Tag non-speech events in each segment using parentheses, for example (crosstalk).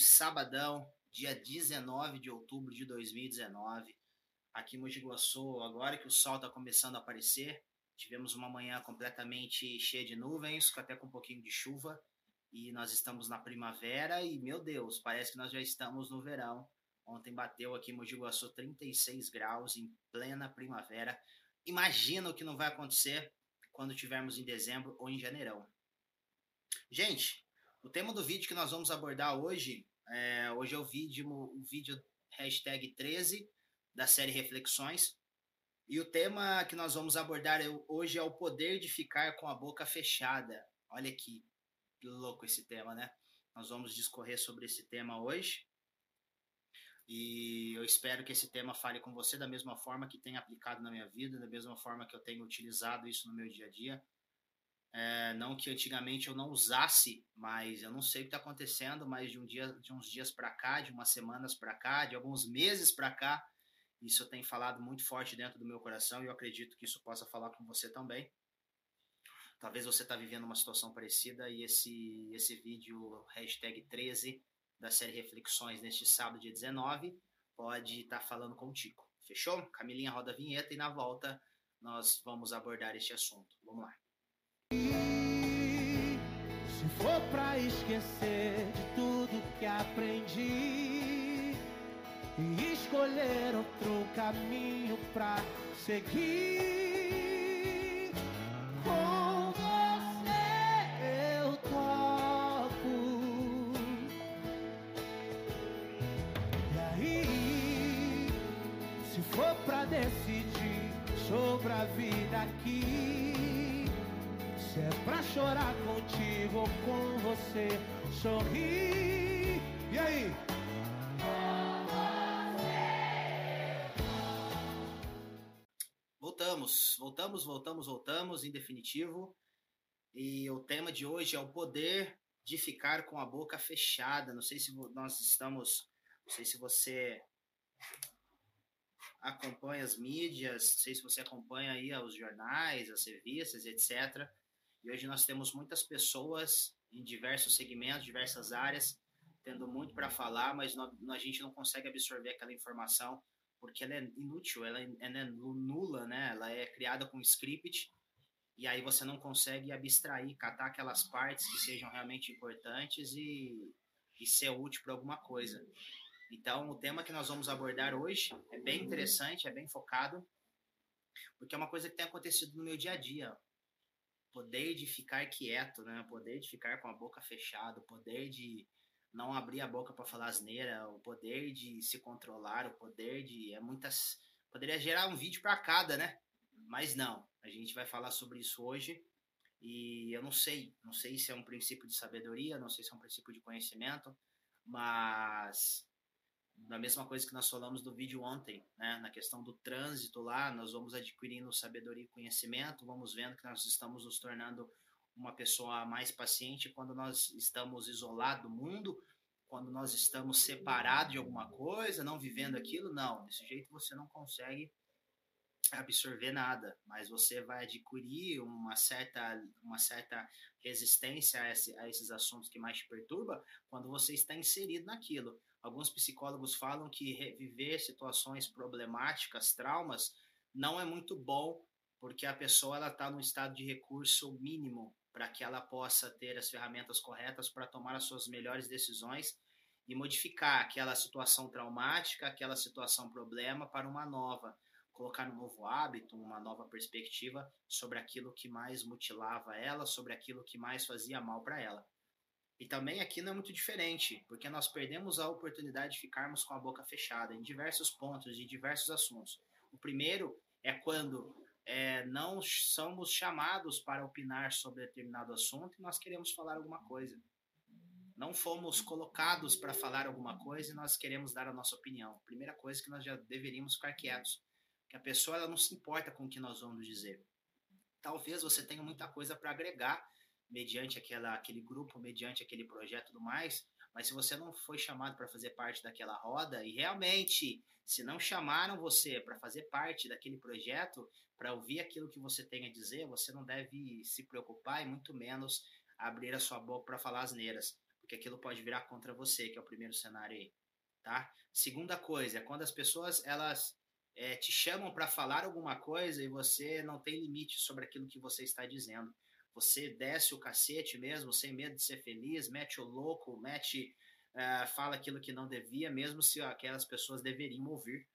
sabadão, dia 19 de outubro de 2019. Aqui em Mogi Guaçu, agora que o sol está começando a aparecer, tivemos uma manhã completamente cheia de nuvens, até com um pouquinho de chuva, e nós estamos na primavera e, meu Deus, parece que nós já estamos no verão. Ontem bateu aqui em Mogi Guaçu 36 graus em plena primavera. Imagina o que não vai acontecer quando tivermos em dezembro ou em janeirão. Gente, o tema do vídeo que nós vamos abordar hoje, é, hoje é o vídeo, o vídeo hashtag 13 da série Reflexões. E o tema que nós vamos abordar hoje é o poder de ficar com a boca fechada. Olha que louco esse tema, né? Nós vamos discorrer sobre esse tema hoje. E eu espero que esse tema fale com você da mesma forma que tem aplicado na minha vida, da mesma forma que eu tenho utilizado isso no meu dia a dia. É, não que antigamente eu não usasse, mas eu não sei o que está acontecendo, mas de, um dia, de uns dias para cá, de umas semanas para cá, de alguns meses para cá, isso tem falado muito forte dentro do meu coração e eu acredito que isso possa falar com você também. Talvez você está vivendo uma situação parecida e esse, esse vídeo, hashtag 13, da série Reflexões, neste sábado, dia 19, pode estar tá falando contigo. Fechou? Camilinha roda a vinheta e na volta nós vamos abordar este assunto. Vamos lá. Se for pra esquecer de tudo que aprendi e escolher outro caminho pra seguir, com você eu topo. E aí, se for pra decidir sobre a vida aqui se é pra chorar contigo ou com você sorrir. E aí? Voltamos, voltamos, voltamos, voltamos, em definitivo. E o tema de hoje é o poder de ficar com a boca fechada. Não sei se nós estamos, não sei se você acompanha as mídias, não sei se você acompanha aí os jornais, as revistas, etc. E hoje nós temos muitas pessoas em diversos segmentos, diversas áreas, tendo muito para falar, mas não, a gente não consegue absorver aquela informação porque ela é inútil, ela é, ela é nula, né? Ela é criada com script e aí você não consegue abstrair, catar aquelas partes que sejam realmente importantes e, e ser útil para alguma coisa. Então, o tema que nós vamos abordar hoje é bem interessante, é bem focado, porque é uma coisa que tem acontecido no meu dia a dia poder de ficar quieto, né? Poder de ficar com a boca fechada, o poder de não abrir a boca para falar asneira, o poder de se controlar, o poder de é muitas poderia gerar um vídeo para cada, né? Mas não, a gente vai falar sobre isso hoje. E eu não sei, não sei se é um princípio de sabedoria, não sei se é um princípio de conhecimento, mas da mesma coisa que nós falamos do vídeo ontem, né? na questão do trânsito lá, nós vamos adquirindo sabedoria e conhecimento, vamos vendo que nós estamos nos tornando uma pessoa mais paciente quando nós estamos isolados do mundo, quando nós estamos separados de alguma coisa, não vivendo aquilo, não, desse jeito você não consegue absorver nada, mas você vai adquirir uma certa, uma certa resistência a, esse, a esses assuntos que mais te perturba quando você está inserido naquilo. Alguns psicólogos falam que reviver situações problemáticas, traumas, não é muito bom, porque a pessoa ela está no estado de recurso mínimo para que ela possa ter as ferramentas corretas para tomar as suas melhores decisões e modificar aquela situação traumática, aquela situação problema para uma nova, colocar um novo hábito, uma nova perspectiva sobre aquilo que mais mutilava ela, sobre aquilo que mais fazia mal para ela. E também aqui não é muito diferente, porque nós perdemos a oportunidade de ficarmos com a boca fechada em diversos pontos, de diversos assuntos. O primeiro é quando é, não somos chamados para opinar sobre determinado assunto e nós queremos falar alguma coisa. Não fomos colocados para falar alguma coisa e nós queremos dar a nossa opinião. Primeira coisa que nós já deveríamos ficar quietos, que a pessoa ela não se importa com o que nós vamos dizer. Talvez você tenha muita coisa para agregar mediante aquela, aquele grupo, mediante aquele projeto e tudo mais, mas se você não foi chamado para fazer parte daquela roda, e realmente, se não chamaram você para fazer parte daquele projeto, para ouvir aquilo que você tem a dizer, você não deve se preocupar e muito menos abrir a sua boca para falar asneiras. porque aquilo pode virar contra você, que é o primeiro cenário aí, tá? Segunda coisa, é quando as pessoas, elas é, te chamam para falar alguma coisa e você não tem limite sobre aquilo que você está dizendo. Você desce o cacete mesmo, sem medo de ser feliz, mete o louco, mete, uh, fala aquilo que não devia, mesmo se aquelas pessoas deveriam ouvir.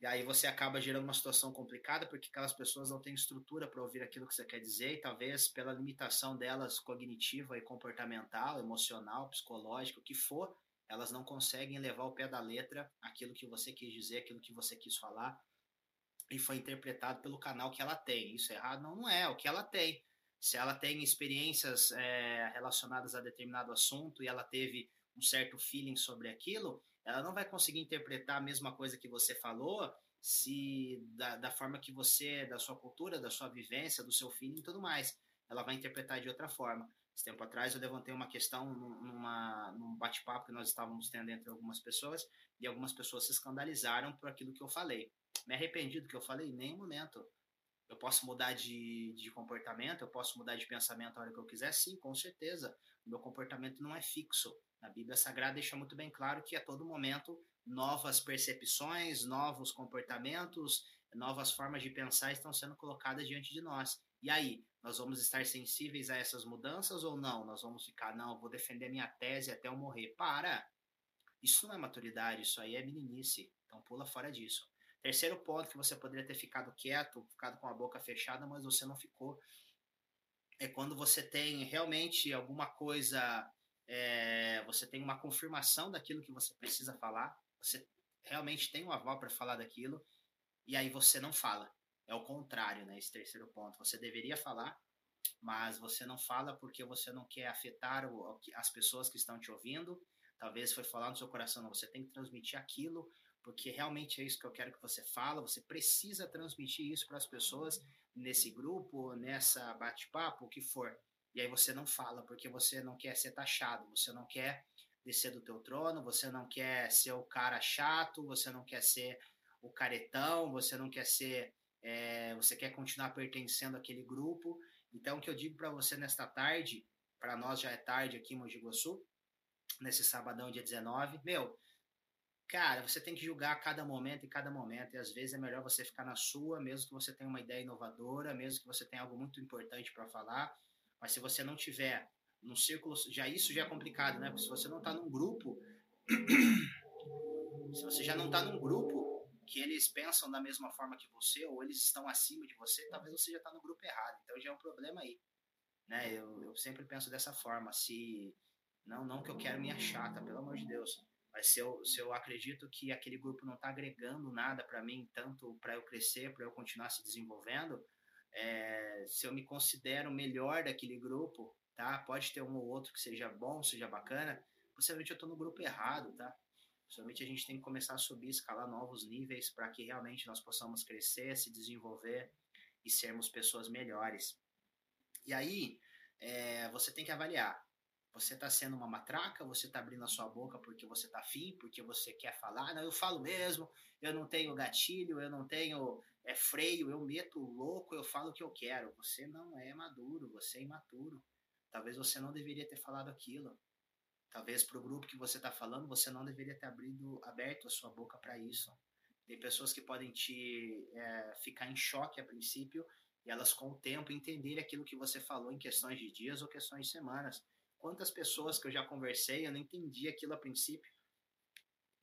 E aí você acaba gerando uma situação complicada porque aquelas pessoas não têm estrutura para ouvir aquilo que você quer dizer e talvez pela limitação delas cognitiva e comportamental, emocional, psicológica, o que for, elas não conseguem levar ao pé da letra aquilo que você quis dizer, aquilo que você quis falar e foi interpretado pelo canal que ela tem. Isso é errado? Não, não é, é o que ela tem. Se ela tem experiências é, relacionadas a determinado assunto e ela teve um certo feeling sobre aquilo, ela não vai conseguir interpretar a mesma coisa que você falou se da, da forma que você, da sua cultura, da sua vivência, do seu feeling e tudo mais. Ela vai interpretar de outra forma. Esse tempo atrás eu levantei uma questão numa, num bate-papo que nós estávamos tendo entre algumas pessoas e algumas pessoas se escandalizaram por aquilo que eu falei. Me arrependi do que eu falei? Em nenhum momento. Eu posso mudar de, de comportamento, eu posso mudar de pensamento a hora que eu quiser? Sim, com certeza. O meu comportamento não é fixo. A Bíblia Sagrada deixa muito bem claro que a todo momento novas percepções, novos comportamentos, novas formas de pensar estão sendo colocadas diante de nós. E aí, nós vamos estar sensíveis a essas mudanças ou não? Nós vamos ficar, não, vou defender minha tese até eu morrer. Para! Isso não é maturidade, isso aí é meninice. Então pula fora disso. Terceiro ponto que você poderia ter ficado quieto, ficado com a boca fechada, mas você não ficou. É quando você tem realmente alguma coisa é, você tem uma confirmação daquilo que você precisa falar, você realmente tem um aval para falar daquilo, e aí você não fala. É o contrário, né? Esse terceiro ponto. Você deveria falar, mas você não fala porque você não quer afetar o, as pessoas que estão te ouvindo. Talvez foi falar no seu coração, não. Você tem que transmitir aquilo, porque realmente é isso que eu quero que você fala. Você precisa transmitir isso para as pessoas nesse grupo, nessa bate-papo, o que for. E aí você não fala porque você não quer ser taxado, você não quer descer do teu trono, você não quer ser o cara chato, você não quer ser o caretão, você não quer ser, é, você quer continuar pertencendo àquele grupo. Então, o que eu digo para você nesta tarde, para nós já é tarde aqui em Mogi Guaçu, nesse sabadão, dia 19, meu, cara, você tem que julgar cada momento e cada momento, e às vezes é melhor você ficar na sua, mesmo que você tenha uma ideia inovadora, mesmo que você tenha algo muito importante para falar, mas se você não tiver num círculo, já isso já é complicado, né? Porque se você não está num grupo, (clears throat) se você já não está num grupo que eles pensam da mesma forma que você ou eles estão acima de você, talvez você já está no grupo errado. Então já é um problema aí, né? Eu, eu sempre penso dessa forma. Se não, não que eu quero minha chata, pelo amor de Deus. Mas se eu, se eu acredito que aquele grupo não está agregando nada para mim, tanto para eu crescer, para eu continuar se desenvolvendo, é, se eu me considero melhor daquele grupo, tá? Pode ter um ou outro que seja bom, seja bacana, possivelmente eu estou no grupo errado, tá? Possivelmente a gente tem que começar a subir, escalar novos níveis para que realmente nós possamos crescer, se desenvolver e sermos pessoas melhores. E aí, é, você tem que avaliar. Você está sendo uma matraca? Você está abrindo a sua boca porque você está afim, porque você quer falar? Não, eu falo mesmo, eu não tenho gatilho, eu não tenho é freio, eu meto louco, eu falo o que eu quero. Você não é maduro, você é imaturo. Talvez você não deveria ter falado aquilo. Talvez para o grupo que você está falando, você não deveria ter abrido, aberto a sua boca para isso. Tem pessoas que podem te é, ficar em choque a princípio e elas com o tempo entenderem aquilo que você falou em questões de dias ou questões de semanas. Quantas pessoas que eu já conversei, eu não entendi aquilo a princípio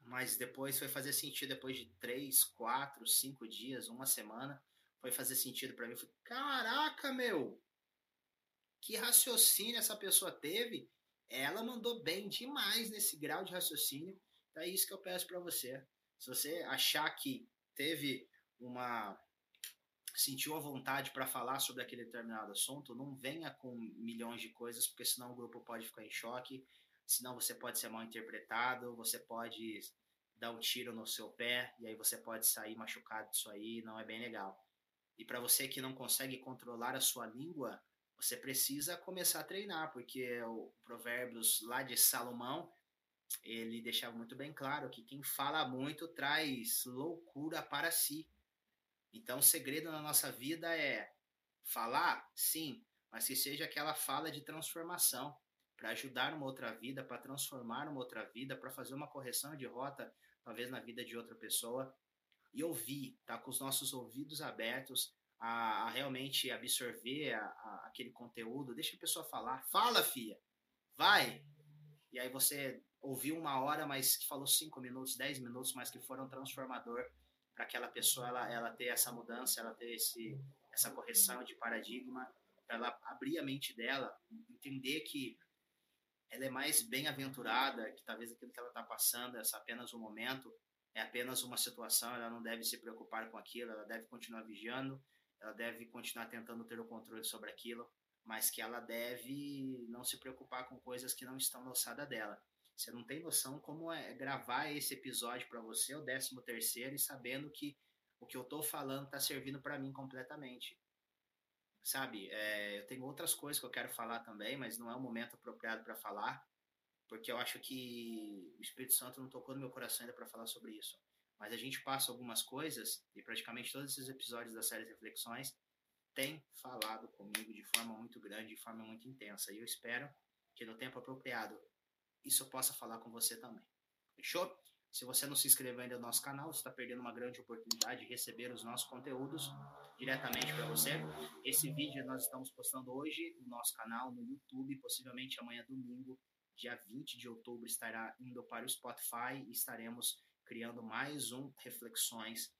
mas depois foi fazer sentido depois de três, quatro, cinco dias, uma semana, foi fazer sentido para mim. falei, caraca, meu, que raciocínio essa pessoa teve? Ela mandou bem demais nesse grau de raciocínio. Então é isso que eu peço para você. Se você achar que teve uma sentiu a vontade para falar sobre aquele determinado assunto, não venha com milhões de coisas, porque senão o grupo pode ficar em choque senão você pode ser mal interpretado, você pode dar um tiro no seu pé e aí você pode sair machucado disso aí, não é bem legal. E para você que não consegue controlar a sua língua, você precisa começar a treinar, porque o Provérbios lá de Salomão, ele deixava muito bem claro que quem fala muito traz loucura para si. Então, o segredo na nossa vida é falar, sim, mas que seja aquela fala de transformação para ajudar uma outra vida, para transformar uma outra vida, para fazer uma correção de rota, talvez na vida de outra pessoa, e ouvir, tá? Com os nossos ouvidos abertos a, a realmente absorver a, a, aquele conteúdo, deixa a pessoa falar, fala, filha, vai. E aí você ouviu uma hora, mas falou cinco minutos, dez minutos, mas que foram transformador para aquela pessoa ela, ela ter essa mudança, ela ter esse, essa correção de paradigma, ela abrir a mente dela, entender que ela é mais bem-aventurada, que talvez aquilo que ela está passando é apenas um momento, é apenas uma situação, ela não deve se preocupar com aquilo, ela deve continuar vigiando, ela deve continuar tentando ter o controle sobre aquilo, mas que ela deve não se preocupar com coisas que não estão na alçada dela. Você não tem noção como é gravar esse episódio para você, o décimo terceiro, e sabendo que o que eu estou falando está servindo para mim completamente sabe? É, eu tenho outras coisas que eu quero falar também, mas não é o momento apropriado para falar, porque eu acho que o Espírito Santo não tocou no meu coração ainda para falar sobre isso. Mas a gente passa algumas coisas, e praticamente todos esses episódios da série Reflexões têm falado comigo de forma muito grande, de forma muito intensa. E eu espero que no tempo apropriado isso eu possa falar com você também. Fechou? Se você não se inscreveu ainda no nosso canal, você está perdendo uma grande oportunidade de receber os nossos conteúdos diretamente para você. Esse vídeo nós estamos postando hoje no nosso canal, no YouTube, possivelmente amanhã domingo, dia 20 de outubro, estará indo para o Spotify e estaremos criando mais um Reflexões.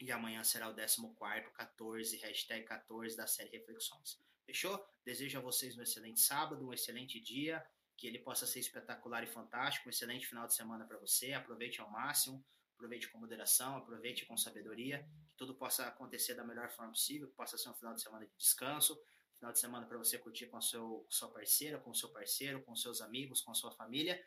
E amanhã será o 14, 14, hashtag 14 da série Reflexões. Fechou? Desejo a vocês um excelente sábado, um excelente dia que ele possa ser espetacular e fantástico. Um excelente final de semana para você. Aproveite ao máximo, aproveite com moderação, aproveite com sabedoria, que tudo possa acontecer da melhor forma possível, que possa ser um final de semana de descanso, final de semana para você curtir com a seu, sua parceira, com o seu parceiro, com seus amigos, com a sua família,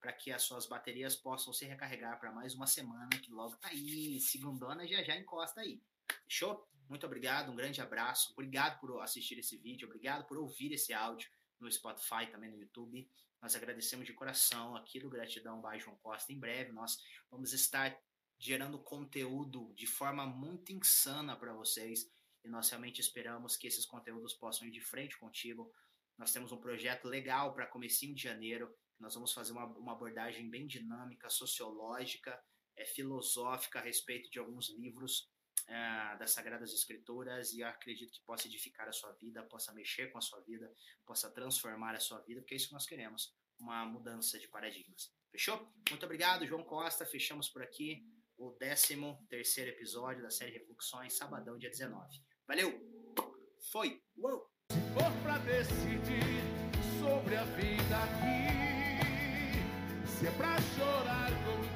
para que as suas baterias possam se recarregar para mais uma semana que logo tá aí, segundona já já encosta aí. Fechou? Muito obrigado, um grande abraço, obrigado por assistir esse vídeo, obrigado por ouvir esse áudio no Spotify, também no YouTube. Nós agradecemos de coração aqui do Gratidão by João Costa. Em breve nós vamos estar gerando conteúdo de forma muito insana para vocês e nós realmente esperamos que esses conteúdos possam ir de frente contigo. Nós temos um projeto legal para comecinho de janeiro. Nós vamos fazer uma, uma abordagem bem dinâmica, sociológica, é, filosófica a respeito de alguns livros é, das Sagradas Escrituras e acredito que possa edificar a sua vida, possa mexer com a sua vida, possa transformar a sua vida, porque é isso que nós queremos, uma mudança de paradigmas. Fechou? Muito obrigado, João Costa. Fechamos por aqui o 13 terceiro episódio da série Reflexões, sabadão, dia 19. Valeu! Foi! Uou! Se for pra decidir sobre a vida aqui, se é pra chorar contigo.